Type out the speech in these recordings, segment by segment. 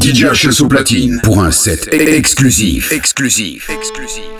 DJ HS au platine pour un set exclusif. Exclusif. Exclusif.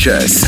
Joshes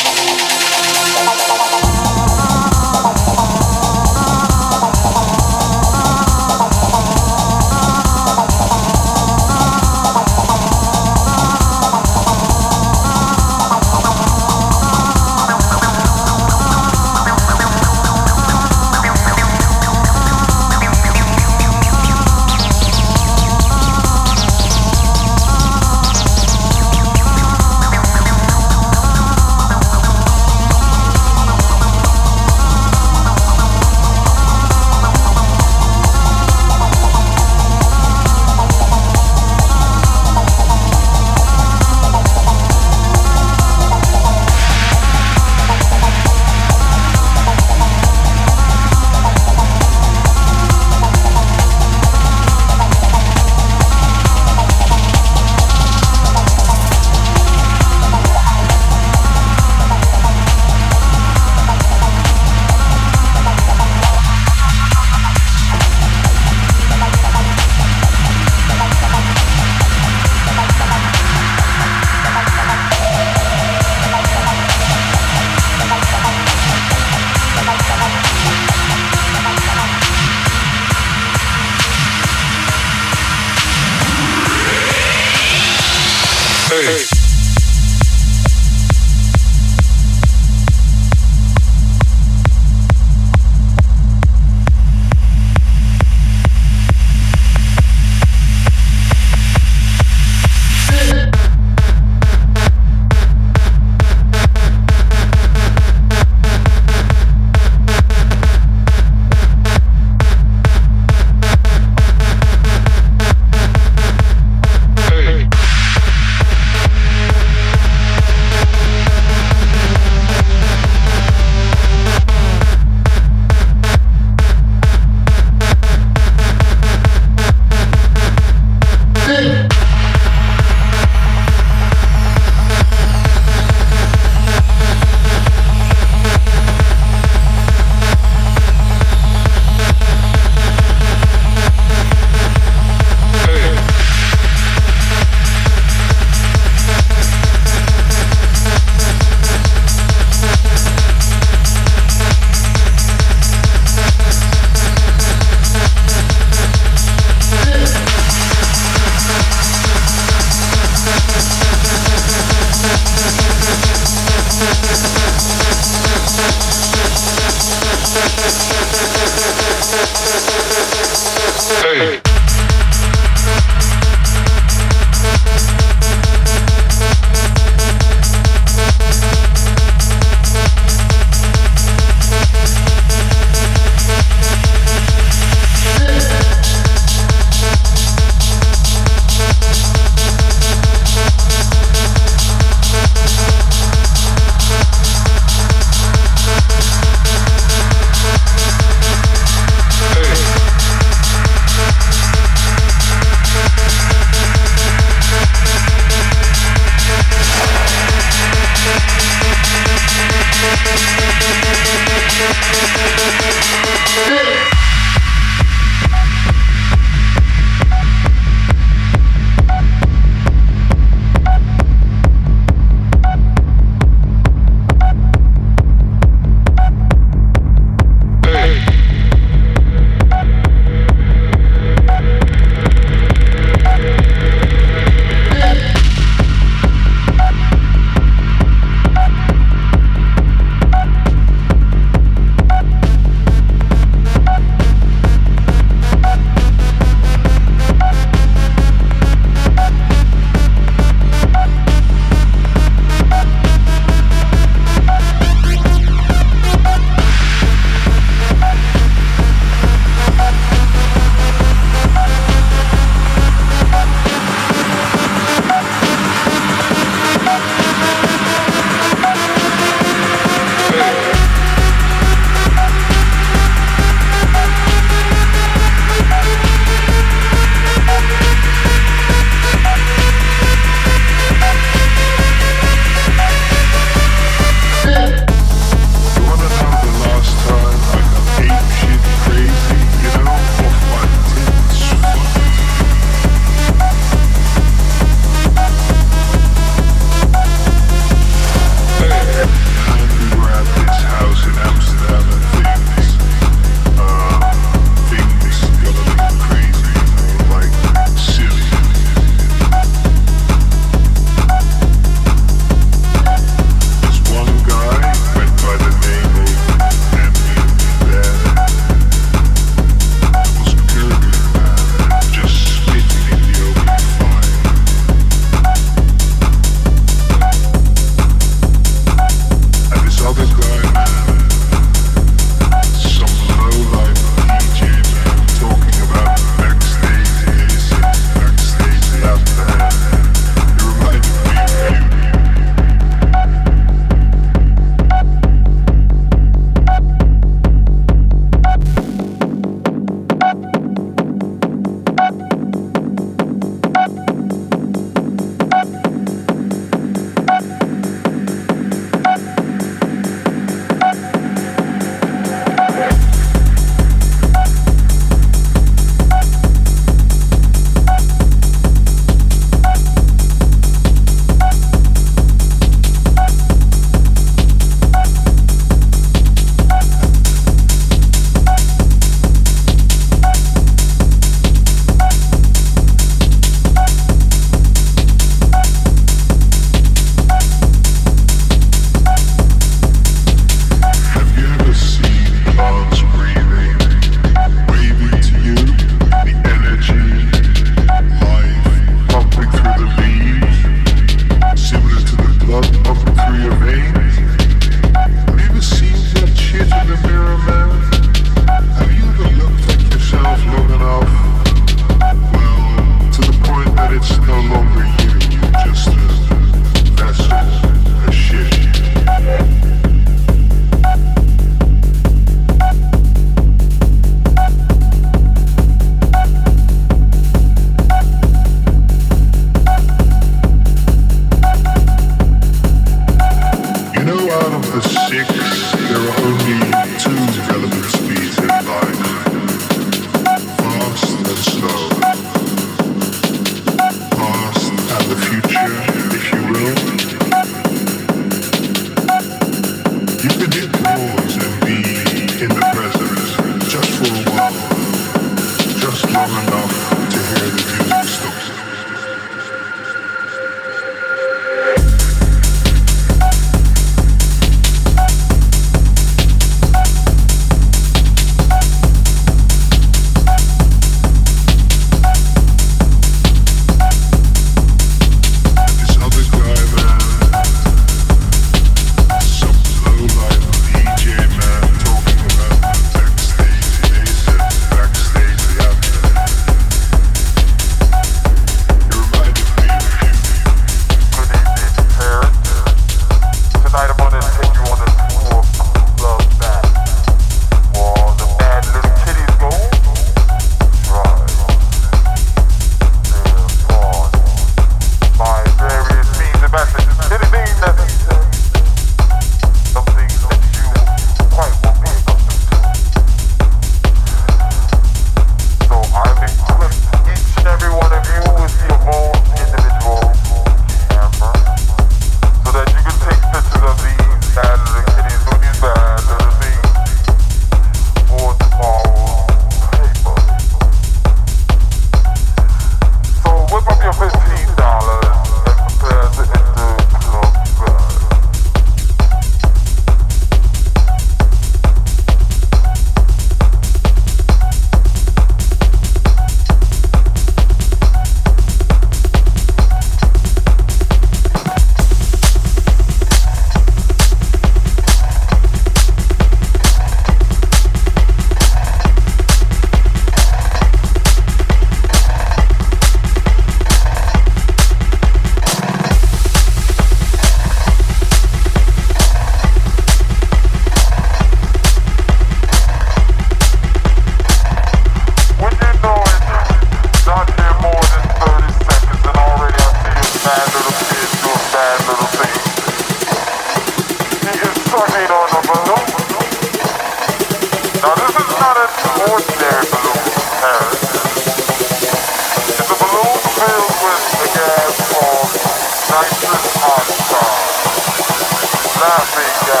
Africa.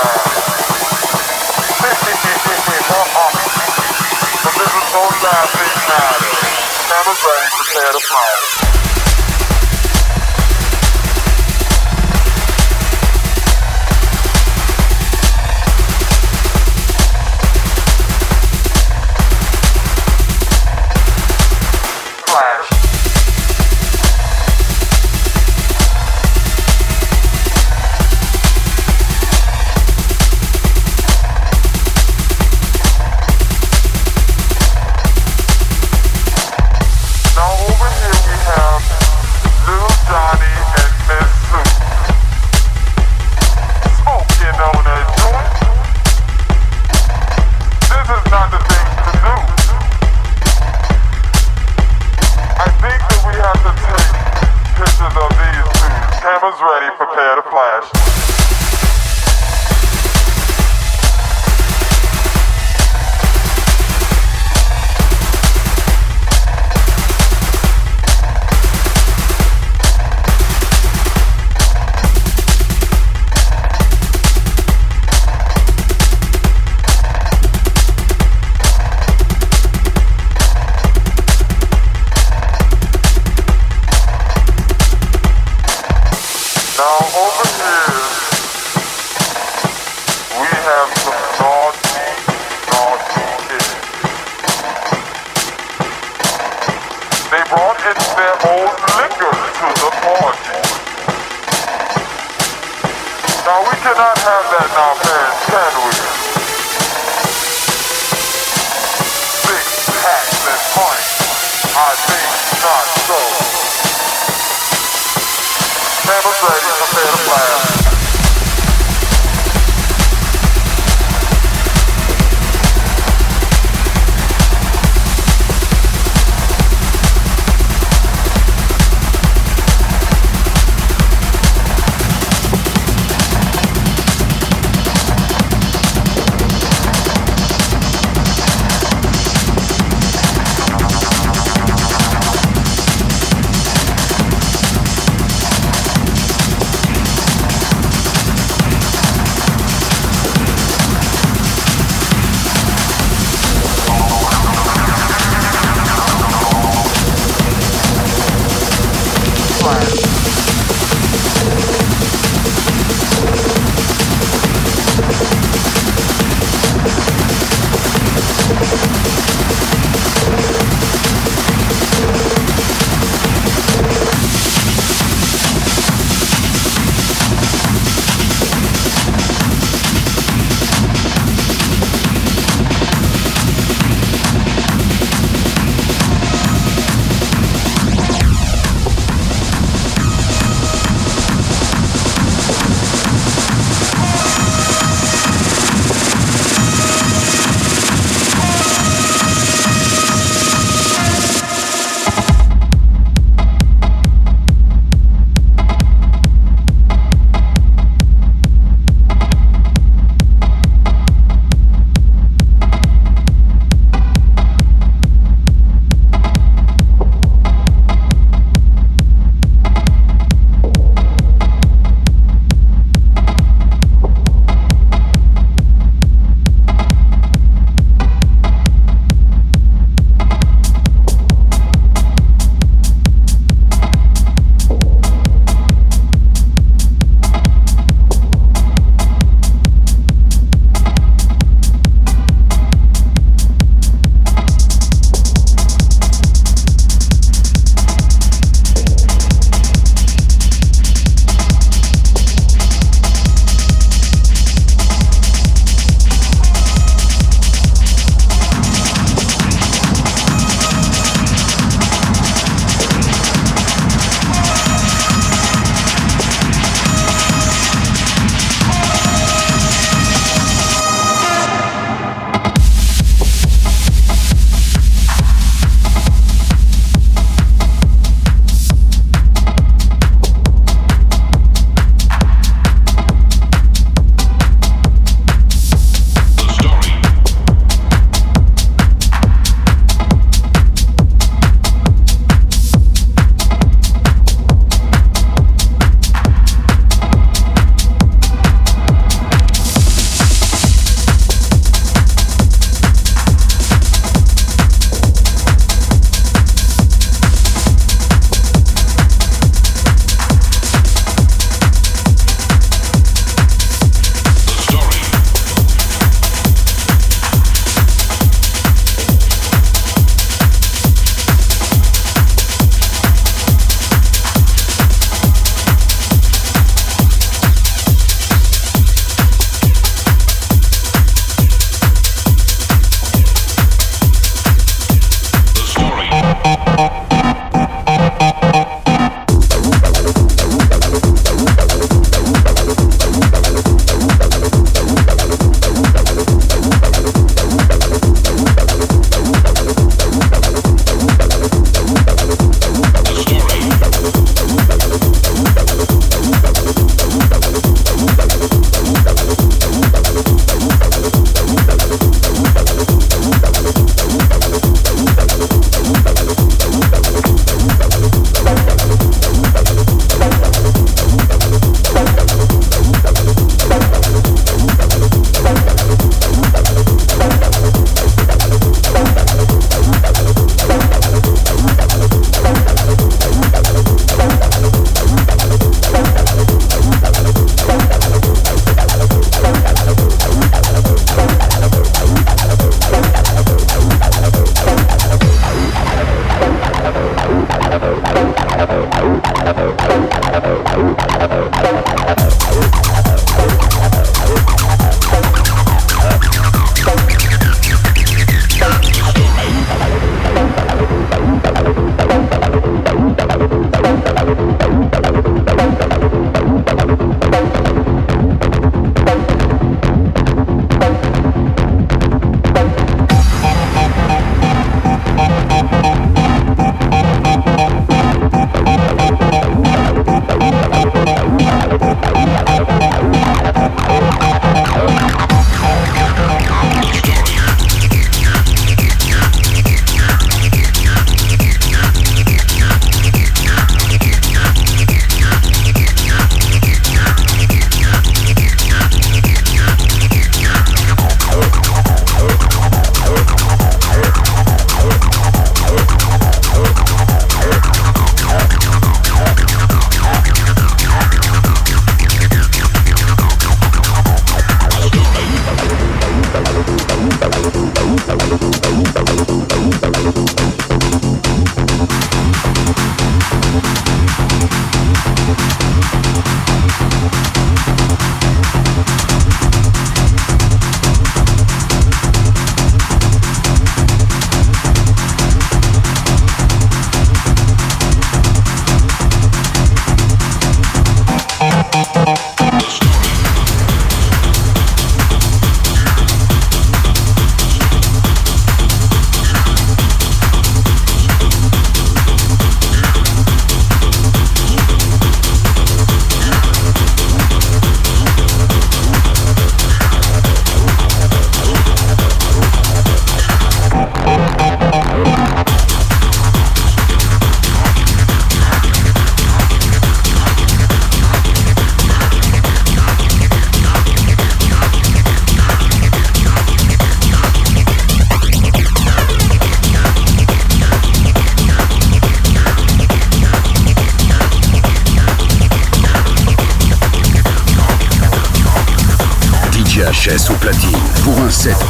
From prepare to fly. I think not so. Prepare to blast.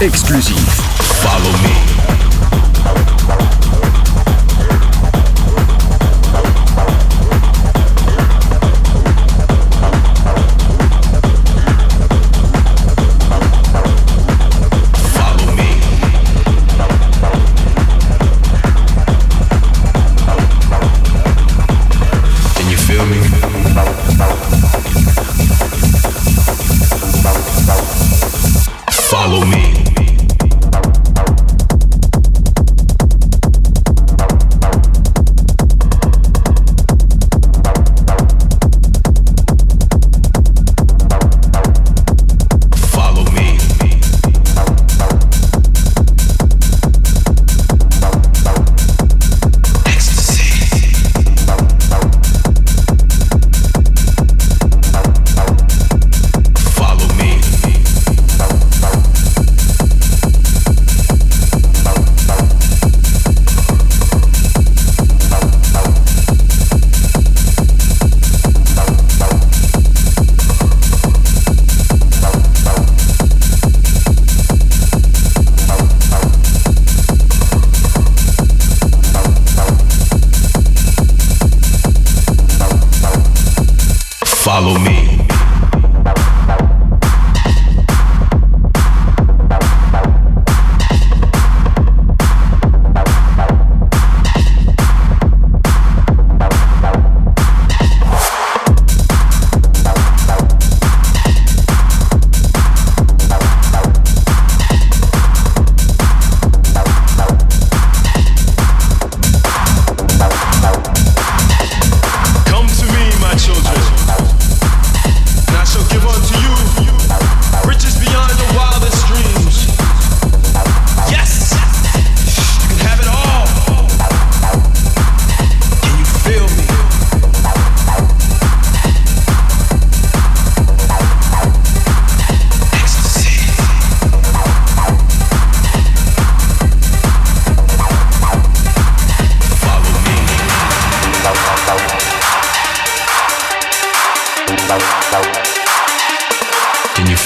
Exclusif.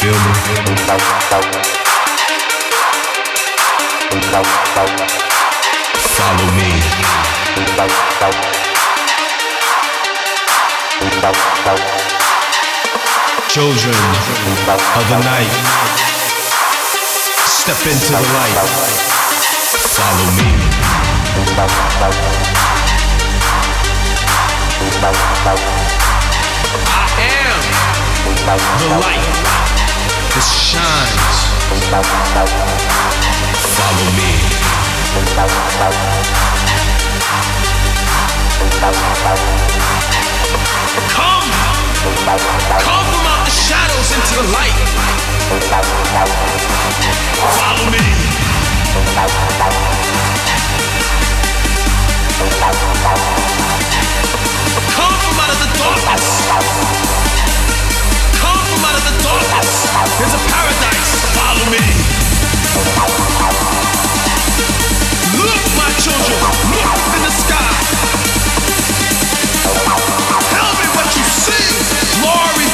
feel me? Follow me. Children of the night, step into the light. Follow me. I am the light that shines. Follow me. Come, come from out the shadows into the light. Follow me. Come from out of the darkness come out of the darkness paradise. Follow me. Look, my children, look up in the sky. Tell me what you see.